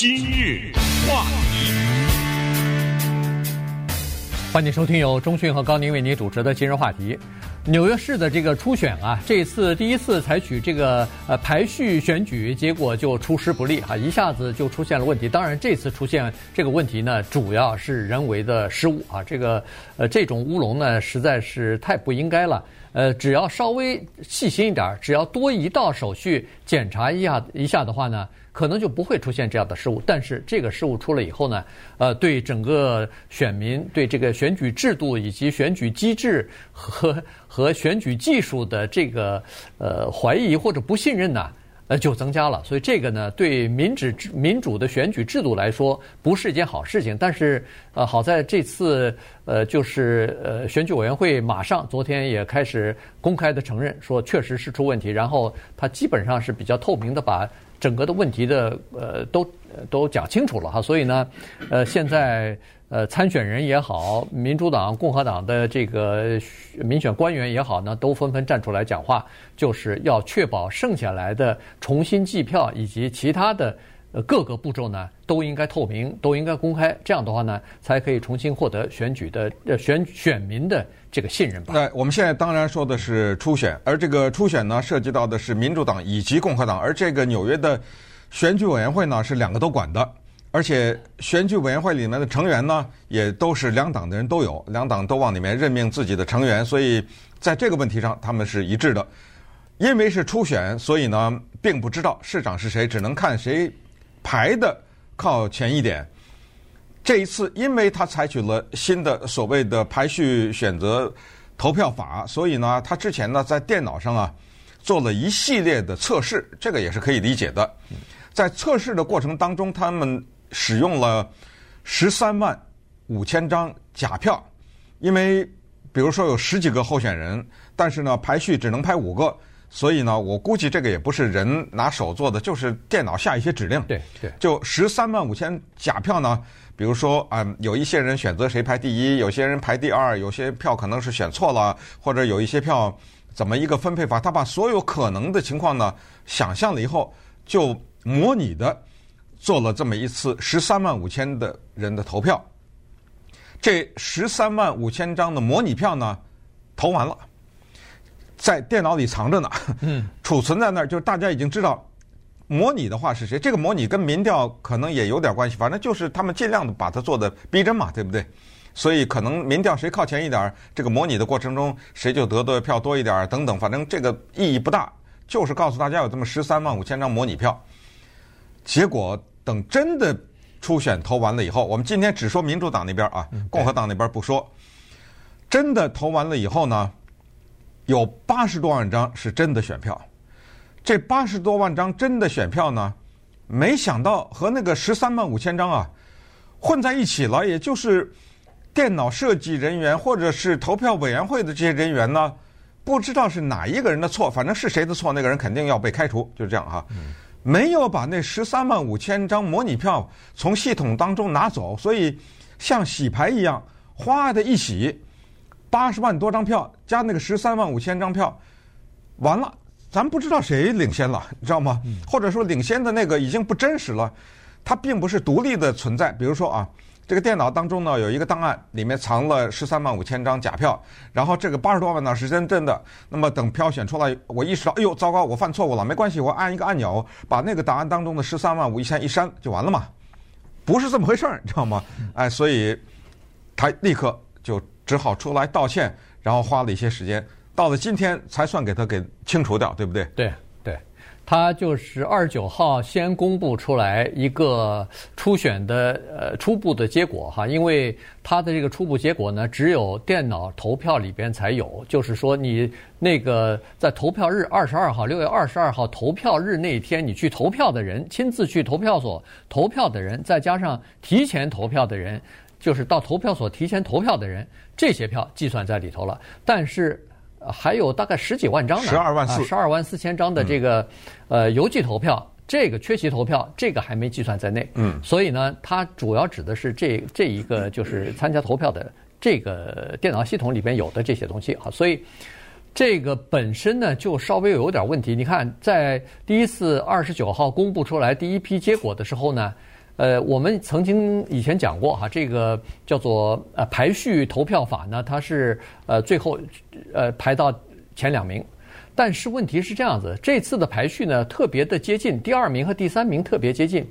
今日话题，欢迎收听由中讯和高宁为您主持的今日话题。纽约市的这个初选啊，这次第一次采取这个呃排序选举，结果就出师不利哈，一下子就出现了问题。当然，这次出现这个问题呢，主要是人为的失误啊。这个呃这种乌龙呢，实在是太不应该了。呃，只要稍微细心一点，只要多一道手续检查一下一下的话呢，可能就不会出现这样的失误。但是这个失误出了以后呢，呃，对整个选民、对这个选举制度以及选举机制和和选举技术的这个呃怀疑或者不信任呢，呃，就增加了。所以这个呢，对民主民主的选举制度来说，不是一件好事情。但是呃，好在这次。呃，就是呃，选举委员会马上昨天也开始公开的承认，说确实是出问题，然后他基本上是比较透明的把整个的问题的呃都都讲清楚了哈，所以呢，呃，现在呃参选人也好，民主党、共和党的这个民选官员也好呢，都纷纷站出来讲话，就是要确保剩下来的重新计票以及其他的。呃，各个步骤呢都应该透明，都应该公开，这样的话呢，才可以重新获得选举的呃选选民的这个信任吧。那我们现在当然说的是初选，而这个初选呢，涉及到的是民主党以及共和党，而这个纽约的选举委员会呢是两个都管的，而且选举委员会里面的成员呢也都是两党的人都有，两党都往里面任命自己的成员，所以在这个问题上他们是一致的。因为是初选，所以呢并不知道市长是谁，只能看谁。排的靠前一点，这一次因为他采取了新的所谓的排序选择投票法，所以呢，他之前呢在电脑上啊做了一系列的测试，这个也是可以理解的。在测试的过程当中，他们使用了十三万五千张假票，因为比如说有十几个候选人，但是呢排序只能排五个。所以呢，我估计这个也不是人拿手做的，就是电脑下一些指令。对对，就十三万五千假票呢，比如说啊、嗯，有一些人选择谁排第一，有些人排第二，有些票可能是选错了，或者有一些票怎么一个分配法，他把所有可能的情况呢想象了以后，就模拟的做了这么一次十三万五千的人的投票。这十三万五千张的模拟票呢，投完了。在电脑里藏着呢，嗯，储存在那儿，就是大家已经知道模拟的话是谁。这个模拟跟民调可能也有点关系，反正就是他们尽量的把它做的逼真嘛，对不对？所以可能民调谁靠前一点儿，这个模拟的过程中谁就得的票多一点儿等等，反正这个意义不大，就是告诉大家有这么十三万五千张模拟票。结果等真的初选投完了以后，我们今天只说民主党那边啊，共和党那边不说。真的投完了以后呢？有八十多万张是真的选票，这八十多万张真的选票呢，没想到和那个十三万五千张啊混在一起了。也就是电脑设计人员或者是投票委员会的这些人员呢，不知道是哪一个人的错，反正是谁的错，那个人肯定要被开除，就是这样哈。没有把那十三万五千张模拟票从系统当中拿走，所以像洗牌一样，哗的一洗。八十万多张票加那个十三万五千张票，完了，咱不知道谁领先了，你知道吗？或者说领先的那个已经不真实了，它并不是独立的存在。比如说啊，这个电脑当中呢有一个档案，里面藏了十三万五千张假票，然后这个八十多万呢是真真的。那么等票选出来，我意识到，哎呦，糟糕，我犯错误了，没关系，我按一个按钮，把那个档案当中的十三万五千一删就完了嘛？不是这么回事儿，你知道吗？哎，所以他立刻就。只好出来道歉，然后花了一些时间，到了今天才算给他给清除掉，对不对？对对，他就是二十九号先公布出来一个初选的呃初步的结果哈，因为他的这个初步结果呢，只有电脑投票里边才有，就是说你那个在投票日二十二号六月二十二号投票日那一天，你去投票的人，亲自去投票所投票的人，再加上提前投票的人。就是到投票所提前投票的人，这些票计算在里头了。但是还有大概十几万张呢，十二万四，十二万四千张的这个呃邮寄投票，这个缺席投票，这个还没计算在内。嗯，所以呢，它主要指的是这这一个就是参加投票的这个电脑系统里边有的这些东西啊。所以这个本身呢就稍微有点问题。你看，在第一次二十九号公布出来第一批结果的时候呢。呃，我们曾经以前讲过哈，这个叫做呃排序投票法呢，它是呃最后呃排到前两名。但是问题是这样子，这次的排序呢特别的接近，第二名和第三名特别接近，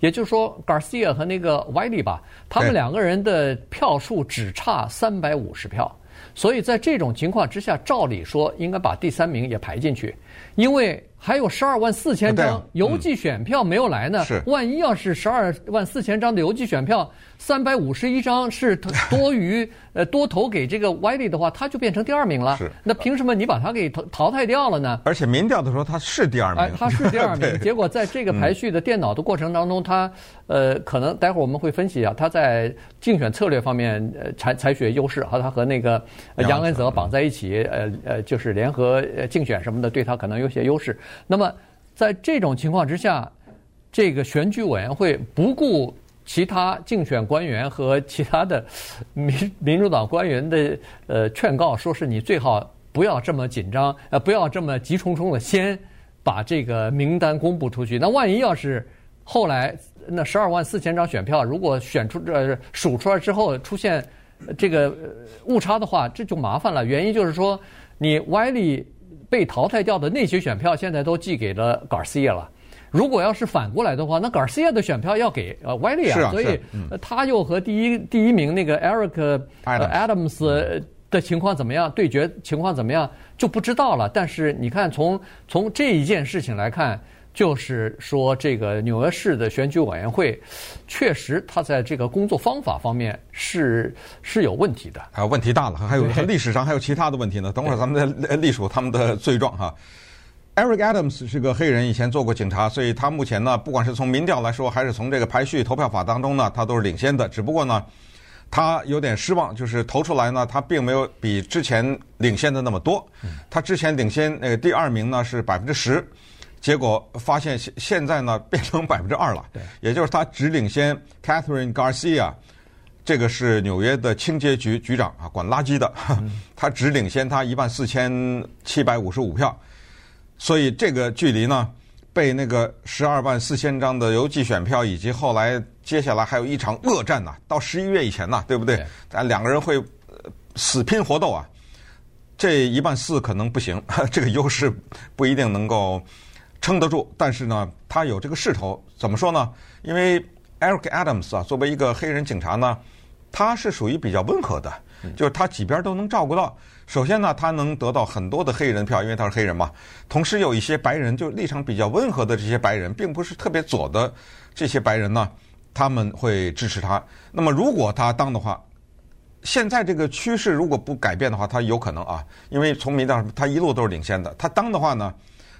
也就是说，Garcia 和那个 Wiley 吧，他们两个人的票数只差三百五十票，所以在这种情况之下，照理说应该把第三名也排进去，因为。还有十二万四千张邮寄选票没有来呢。是，万一要是十二万四千张的邮寄选票，三百五十一张是多 余，呃，多投给这个 Wiley 的话，他就变成第二名了。是，那凭什么你把他给淘淘汰掉了呢？而且民调的时候他是第二名。哎，他是第二名。结果在这个排序的电脑的过程当中，他呃，可能待会儿我们会分析一下，他在竞选策略方面呃采采取优势，和他和那个杨恩泽绑在一起，呃呃，就是联合竞选什么的，对他可能有些优势。那么，在这种情况之下，这个选举委员会不顾其他竞选官员和其他的 民民主党官员的呃劝告，说是你最好不要这么紧张，呃，不要这么急匆匆的先把这个名单公布出去。那万一要是后来那十二万四千张选票如果选出呃数出来之后出现这个误差的话，这就麻烦了。原因就是说你歪理。被淘汰掉的那些选票，现在都寄给了 Garcia 了。如果要是反过来的话，那 Garcia 的选票要给呃 Wiley 啊，所以他又和第一第一名那个 Eric Adams 的情况怎么样？对决情况怎么样就不知道了。但是你看，从从这一件事情来看。就是说，这个纽约市的选举委员会，确实他在这个工作方法方面是是有问题的，还有问题大了，还有历史上还有其他的问题呢。等会儿咱们再列数他们的罪状哈。Eric Adams 是个黑人，以前做过警察，所以他目前呢，不管是从民调来说，还是从这个排序投票法当中呢，他都是领先的。只不过呢，他有点失望，就是投出来呢，他并没有比之前领先的那么多。他之前领先那个第二名呢是百分之十。结果发现现现在呢变成百分之二了，对，也就是他只领先 Catherine Garcia，这个是纽约的清洁局局长啊，管垃圾的，他只领先他一万四千七百五十五票，所以这个距离呢，被那个十二万四千张的邮寄选票，以及后来接下来还有一场恶战呐，到十一月以前呐，对不对？咱两个人会死拼活斗啊，这一万四可能不行，这个优势不一定能够。撑得住，但是呢，他有这个势头。怎么说呢？因为 Eric Adams 啊，作为一个黑人警察呢，他是属于比较温和的，就是他几边都能照顾到。首先呢，他能得到很多的黑人票，因为他是黑人嘛。同时有一些白人，就立场比较温和的这些白人，并不是特别左的这些白人呢，他们会支持他。那么如果他当的话，现在这个趋势如果不改变的话，他有可能啊，因为从民调他一路都是领先的。他当的话呢？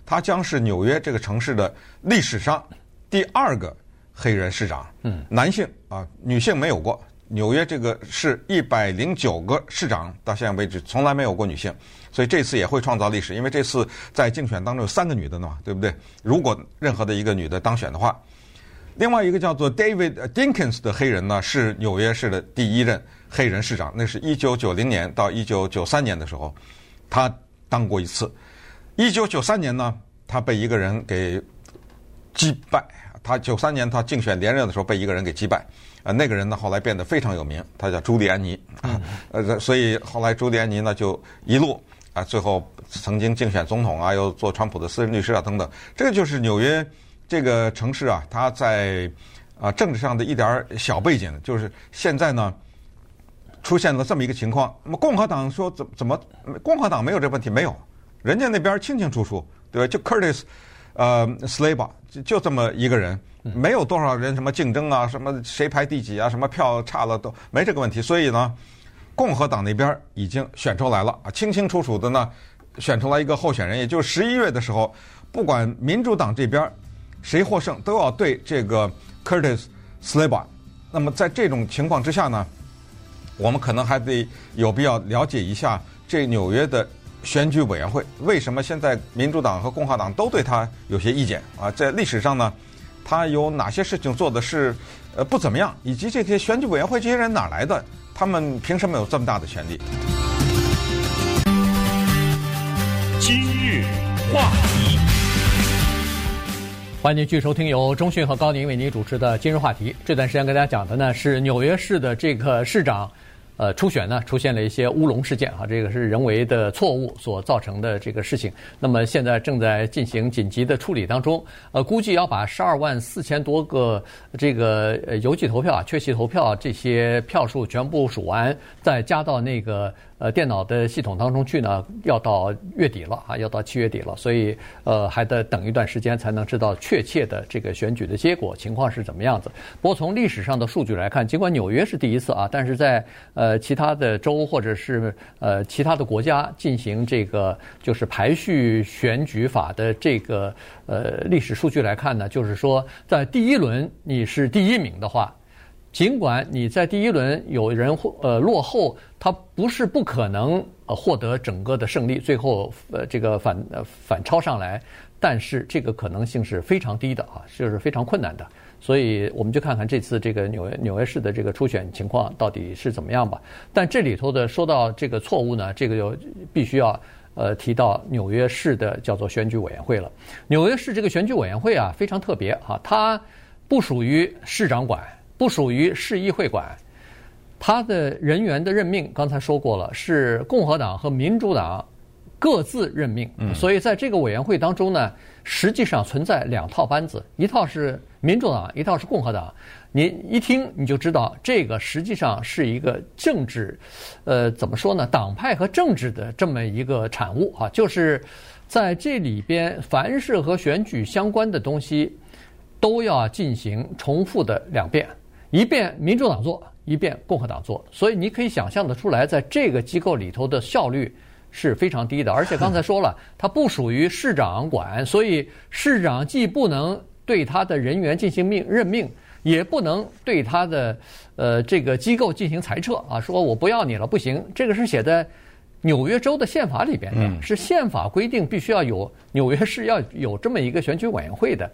他将是纽约这个城市的历史上第二个黑人市长，嗯，男性啊，女性没有过。纽约这个市一百零九个市长到现在为止从来没有过女性，所以这次也会创造历史，因为这次在竞选当中有三个女的呢嘛，对不对？如果任何的一个女的当选的话，另外一个叫做 David Dinkins 的黑人呢，是纽约市的第一任黑人市长，那是一九九零年到一九九三年的时候，他当过一次。一九九三年呢，他被一个人给击败。他九三年他竞选连任的时候被一个人给击败。呃，那个人呢后来变得非常有名，他叫朱利安尼。啊，呃，所以后来朱利安尼呢就一路啊，最后曾经竞选总统啊，又做川普的私人律师啊等等。这个就是纽约这个城市啊，它在啊政治上的一点小背景，就是现在呢出现了这么一个情况。那么共和党说怎怎么共和党没有这问题？没有。人家那边清清楚楚，对吧？就 Curtis，呃，Sliwa 就就这么一个人，没有多少人什么竞争啊，什么谁排第几啊，什么票差了都没这个问题。所以呢，共和党那边已经选出来了啊，清清楚楚的呢，选出来一个候选人。也就是十一月的时候，不管民主党这边谁获胜，都要对这个 Curtis Sliwa。那么在这种情况之下呢，我们可能还得有必要了解一下这纽约的。选举委员会为什么现在民主党和共和党都对他有些意见啊？在历史上呢，他有哪些事情做的是呃不怎么样？以及这些选举委员会这些人哪来的？他们凭什么有这么大的权力？今日话题，欢迎继续收听由中讯和高宁为您主持的今日话题。这段时间跟大家讲的呢是纽约市的这个市长，呃，初选呢出现了一些乌龙事件啊，这个是人为的错误所造成的这个事情。那么现在正在进行紧急的处理当中，呃，估计要把十二万四千多个这个邮寄投票啊、缺席投票这些票数全部数完，再加到那个。呃，电脑的系统当中去呢，要到月底了啊，要到七月底了，所以呃还得等一段时间才能知道确切的这个选举的结果情况是怎么样子。不过从历史上的数据来看，尽管纽约是第一次啊，但是在呃其他的州或者是呃其他的国家进行这个就是排序选举法的这个呃历史数据来看呢，就是说在第一轮你是第一名的话。尽管你在第一轮有人呃落后，他不是不可能呃获得整个的胜利，最后呃这个反呃反超上来，但是这个可能性是非常低的啊，就是非常困难的。所以我们就看看这次这个纽约纽约市的这个初选情况到底是怎么样吧。但这里头的说到这个错误呢，这个就必须要呃提到纽约市的叫做选举委员会了。纽约市这个选举委员会啊非常特别啊，它不属于市长管。不属于市议会管，他的人员的任命，刚才说过了，是共和党和民主党各自任命。所以在这个委员会当中呢，实际上存在两套班子，一套是民主党，一套是共和党。你一听你就知道，这个实际上是一个政治，呃，怎么说呢？党派和政治的这么一个产物啊，就是在这里边，凡是和选举相关的东西，都要进行重复的两遍。一遍民主党做，一遍共和党做，所以你可以想象得出来，在这个机构里头的效率是非常低的。而且刚才说了，它不属于市长管，所以市长既不能对他的人员进行命任命，也不能对他的呃这个机构进行裁撤啊，说我不要你了，不行。这个是写在纽约州的宪法里边的，是宪法规定必须要有纽约市要有这么一个选举委员会的。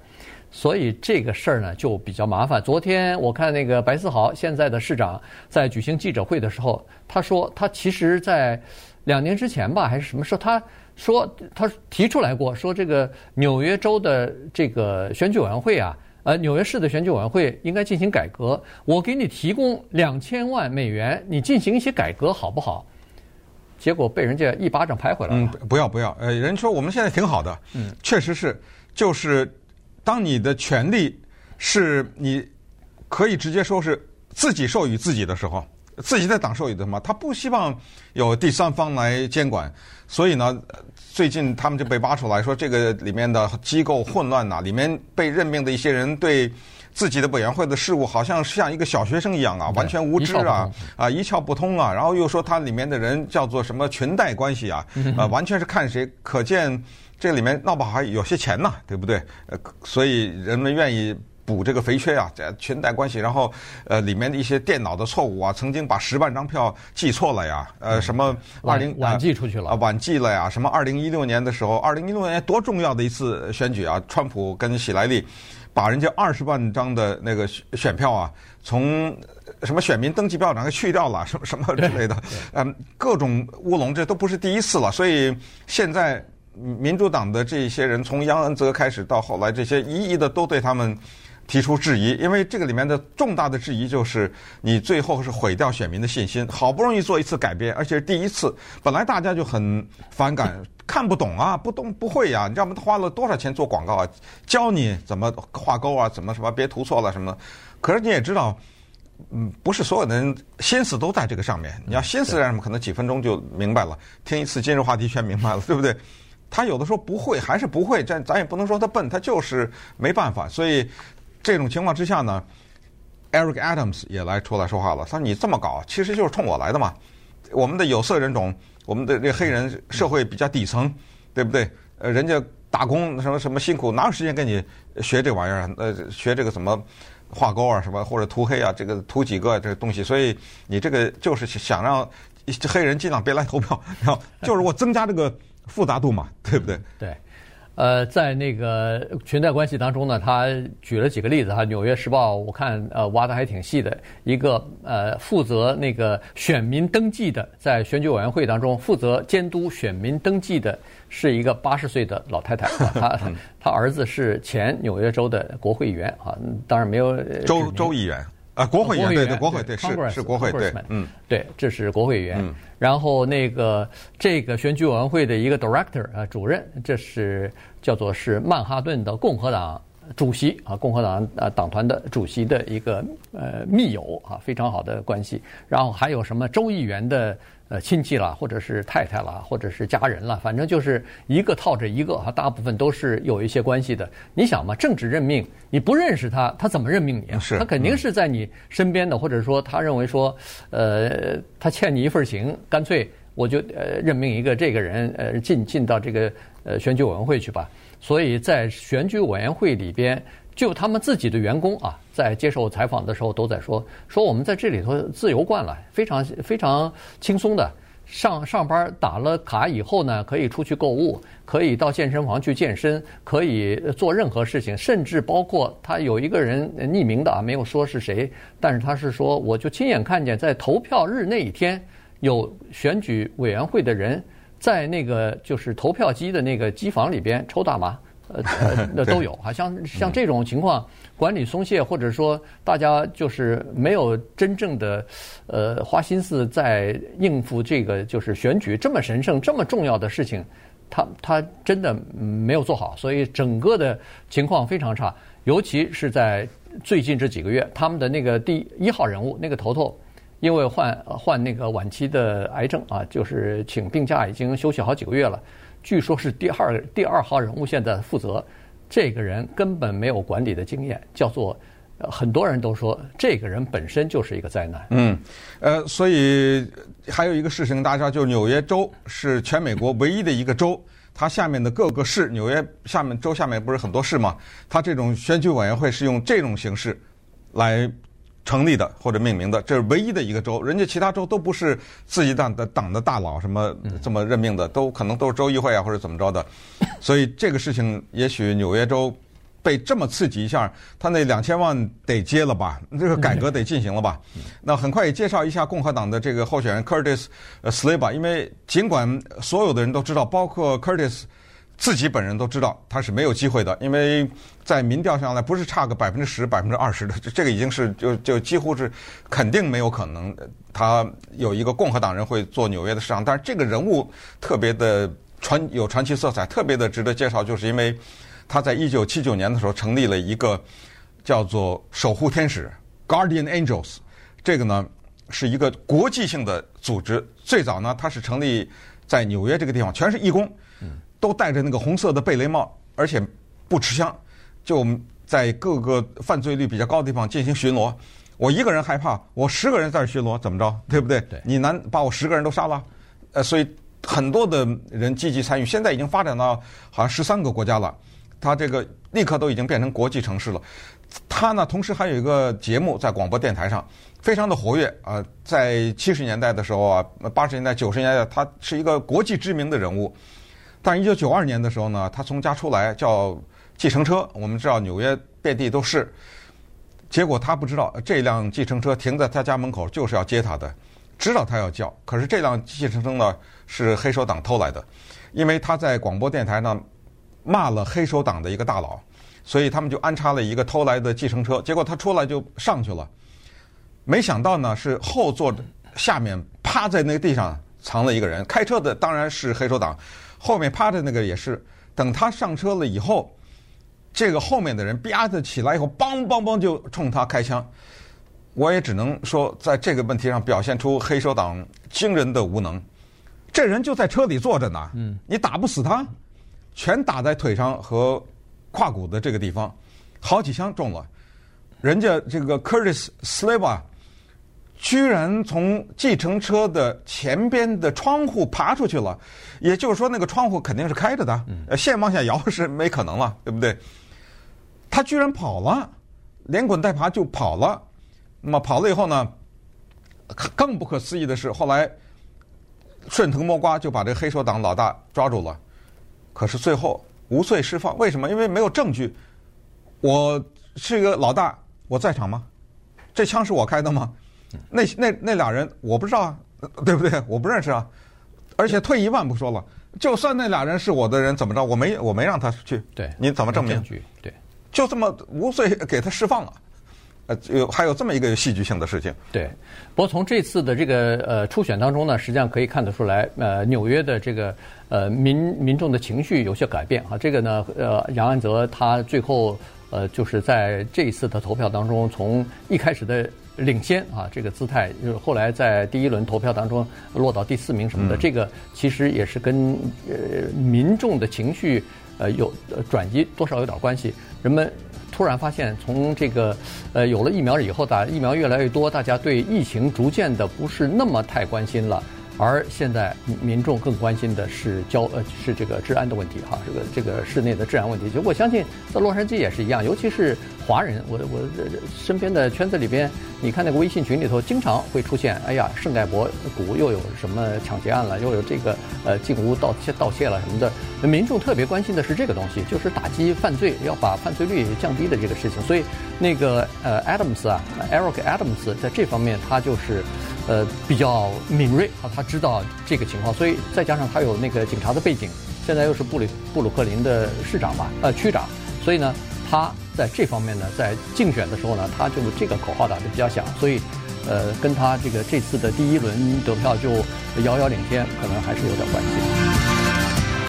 所以这个事儿呢就比较麻烦。昨天我看那个白思豪现在的市长在举行记者会的时候，他说他其实在两年之前吧，还是什么时候，他说他提出来过，说这个纽约州的这个选举委员会啊，呃，纽约市的选举委员会应该进行改革。我给你提供两千万美元，你进行一些改革好不好？结果被人家一巴掌拍回来了。嗯，不要不要，呃，人说我们现在挺好的，嗯，确实是，就是。当你的权利是你可以直接说是自己授予自己的时候，自己在党授予的嘛，他不希望有第三方来监管，所以呢，最近他们就被挖出来说，这个里面的机构混乱呐，里面被任命的一些人对自己的委员会的事务，好像像一个小学生一样啊，完全无知啊，啊一窍不通。啊，然后又说他里面的人叫做什么裙带关系啊，啊完全是看谁，可见。这里面闹不好还有些钱呢，对不对？呃，所以人们愿意补这个肥缺啊，这裙带关系。然后，呃，里面的一些电脑的错误啊，曾经把十万张票寄错了呀，呃，什么二零晚寄出去了啊，晚寄了呀，什么二零一六年的时候，二零一六年多重要的一次选举啊，川普跟喜来利把人家二十万张的那个选票啊，从什么选民登记表上给去掉了，什么什么之类的，嗯，各种乌龙，这都不是第一次了。所以现在。民主党的这些人，从杨恩泽开始到后来，这些一一的都对他们提出质疑，因为这个里面的重大的质疑就是你最后是毁掉选民的信心。好不容易做一次改变，而且是第一次，本来大家就很反感，看不懂啊，不懂不会呀、啊，你知道吗？他花了多少钱做广告啊，教你怎么画勾啊，怎么什么别涂错了什么。可是你也知道，嗯，不是所有的人心思都在这个上面。你要心思在什么，可能几分钟就明白了，听一次今日话题全明白了，对不对？他有的时候不会，还是不会，这咱也不能说他笨，他就是没办法。所以这种情况之下呢，Eric Adams 也来出来说话了。他说：“你这么搞，其实就是冲我来的嘛。我们的有色人种，我们的这黑人社会比较底层，对不对？呃，人家打工什么什么辛苦，哪有时间跟你学这玩意儿？呃，学这个怎么画勾啊，什么或者涂黑啊，这个涂几个这个东西。所以你这个就是想让黑人尽量别来投票，然后就是我增加这个。”复杂度嘛，对不对？对，呃，在那个裙带关系当中呢，他举了几个例子哈。《纽约时报》我看呃挖的还挺细的，一个呃负责那个选民登记的，在选举委员会当中负责监督选民登记的，是一个八十岁的老太太。她她儿子是前纽约州的国会议员啊，当然没有州州议员。啊，国会议员对对，国会对是是国会对，嗯，对，这是国会议员。然后那个这个选举委员会的一个 director 啊，主任，这是叫做是曼哈顿的共和党主席啊，共和党啊党团的主席的一个呃密友啊，非常好的关系。然后还有什么州议员的。呃，亲戚啦，或者是太太啦，或者是家人啦，反正就是一个套着一个哈，大部分都是有一些关系的。你想嘛，政治任命，你不认识他，他怎么任命你啊？是，他肯定是在你身边的，嗯、或者说他认为说，呃，他欠你一份情，干脆我就呃任命一个这个人呃进进到这个呃选举委员会去吧。所以在选举委员会里边。就他们自己的员工啊，在接受采访的时候都在说，说我们在这里头自由惯了，非常非常轻松的上上班打了卡以后呢，可以出去购物，可以到健身房去健身，可以做任何事情，甚至包括他有一个人匿名的啊，没有说是谁，但是他是说，我就亲眼看见在投票日那一天，有选举委员会的人在那个就是投票机的那个机房里边抽大麻。呃，那 都有，好像像这种情况，管理松懈，或者说大家就是没有真正的呃花心思在应付这个就是选举这么神圣、这么重要的事情，他他真的没有做好，所以整个的情况非常差。尤其是在最近这几个月，他们的那个第一号人物那个头头，因为患患那个晚期的癌症啊，就是请病假，已经休息好几个月了。据说是第二第二号人物现在负责，这个人根本没有管理的经验，叫做，很多人都说这个人本身就是一个灾难。嗯，呃，所以还有一个事情，大家就纽约州是全美国唯一的一个州，它下面的各个市，纽约下面州下面不是很多市吗？它这种选举委员会是用这种形式来。成立的或者命名的，这是唯一的一个州，人家其他州都不是自己党的党的大佬什么这么任命的，都可能都是州议会啊或者怎么着的，所以这个事情也许纽约州被这么刺激一下，他那两千万得接了吧，这个改革得进行了吧。那很快也介绍一下共和党的这个候选人 Curtis Sliba，因为尽管所有的人都知道，包括 Curtis。自己本人都知道他是没有机会的，因为在民调上来不是差个百分之十、百分之二十的，这个已经是就就几乎是肯定没有可能。他有一个共和党人会做纽约的市长，但是这个人物特别的传有传奇色彩，特别的值得介绍，就是因为他在一九七九年的时候成立了一个叫做守护天使 （Guardian Angels），这个呢是一个国际性的组织。最早呢，它是成立在纽约这个地方，全是义工。都戴着那个红色的贝雷帽，而且不持枪，就在各个犯罪率比较高的地方进行巡逻。我一个人害怕，我十个人在这巡逻，怎么着？对不对？对。你难把我十个人都杀了？呃，所以很多的人积极参与，现在已经发展到好像十三个国家了。他这个立刻都已经变成国际城市了。他呢，同时还有一个节目在广播电台上，非常的活跃啊。在七十年代的时候啊，八十年代、九十年代，他是一个国际知名的人物。但一九九二年的时候呢，他从家出来叫计程车。我们知道纽约遍地都是，结果他不知道这辆计程车停在他家门口就是要接他的，知道他要叫，可是这辆计程车呢是黑手党偷来的，因为他在广播电台呢骂了黑手党的一个大佬，所以他们就安插了一个偷来的计程车。结果他出来就上去了，没想到呢是后座下面趴在那个地上藏了一个人，开车的当然是黑手党。后面趴着那个也是，等他上车了以后，这个后面的人啪的起来以后，梆梆梆就冲他开枪。我也只能说，在这个问题上表现出黑手党惊人的无能。这人就在车里坐着呢，你打不死他，全打在腿上和胯骨的这个地方，好几枪中了。人家这个 Curtis Sliwa。居然从计程车的前边的窗户爬出去了，也就是说，那个窗户肯定是开着的，呃，线往下摇是没可能了，对不对？他居然跑了，连滚带爬就跑了。那么跑了以后呢，更不可思议的是，后来顺藤摸瓜就把这个黑手党老大抓住了。可是最后无罪释放。为什么？因为没有证据。我是一个老大，我在场吗？这枪是我开的吗？那那那俩人我不知道啊，对不对？我不认识啊。而且退一万步说了，就算那俩人是我的人，怎么着？我没我没让他去。对，你怎么证明？对，就这么无罪给他释放了。呃，有还有这么一个戏剧性的事情。对，不过从这次的这个呃初选当中呢，实际上可以看得出来，呃，纽约的这个呃民民众的情绪有些改变啊。这个呢，呃，杨安泽他最后呃就是在这一次的投票当中，从一开始的领先啊这个姿态，就是后来在第一轮投票当中落到第四名什么的，嗯、这个其实也是跟呃民众的情绪呃有转移多少有点关系，人们。突然发现，从这个，呃，有了疫苗以后，打疫苗越来越多，大家对疫情逐渐的不是那么太关心了。而现在民众更关心的是交呃是这个治安的问题哈，这个这个室内的治安问题。就我相信在洛杉矶也是一样，尤其是华人，我我身边的圈子里边，你看那个微信群里头，经常会出现，哎呀，圣盖博谷又有什么抢劫案了，又有这个呃进屋盗窃盗窃了什么的，民众特别关心的是这个东西，就是打击犯罪，要把犯罪率降低的这个事情。所以那个呃 Adams 啊，Eric Adams 在这方面他就是。呃，比较敏锐啊，他知道这个情况，所以再加上他有那个警察的背景，现在又是布里布鲁克林的市长吧，呃，区长，所以呢，他在这方面呢，在竞选的时候呢，他就这个口号打得比较响，所以，呃，跟他这个这次的第一轮得票就遥遥领先，可能还是有点关系。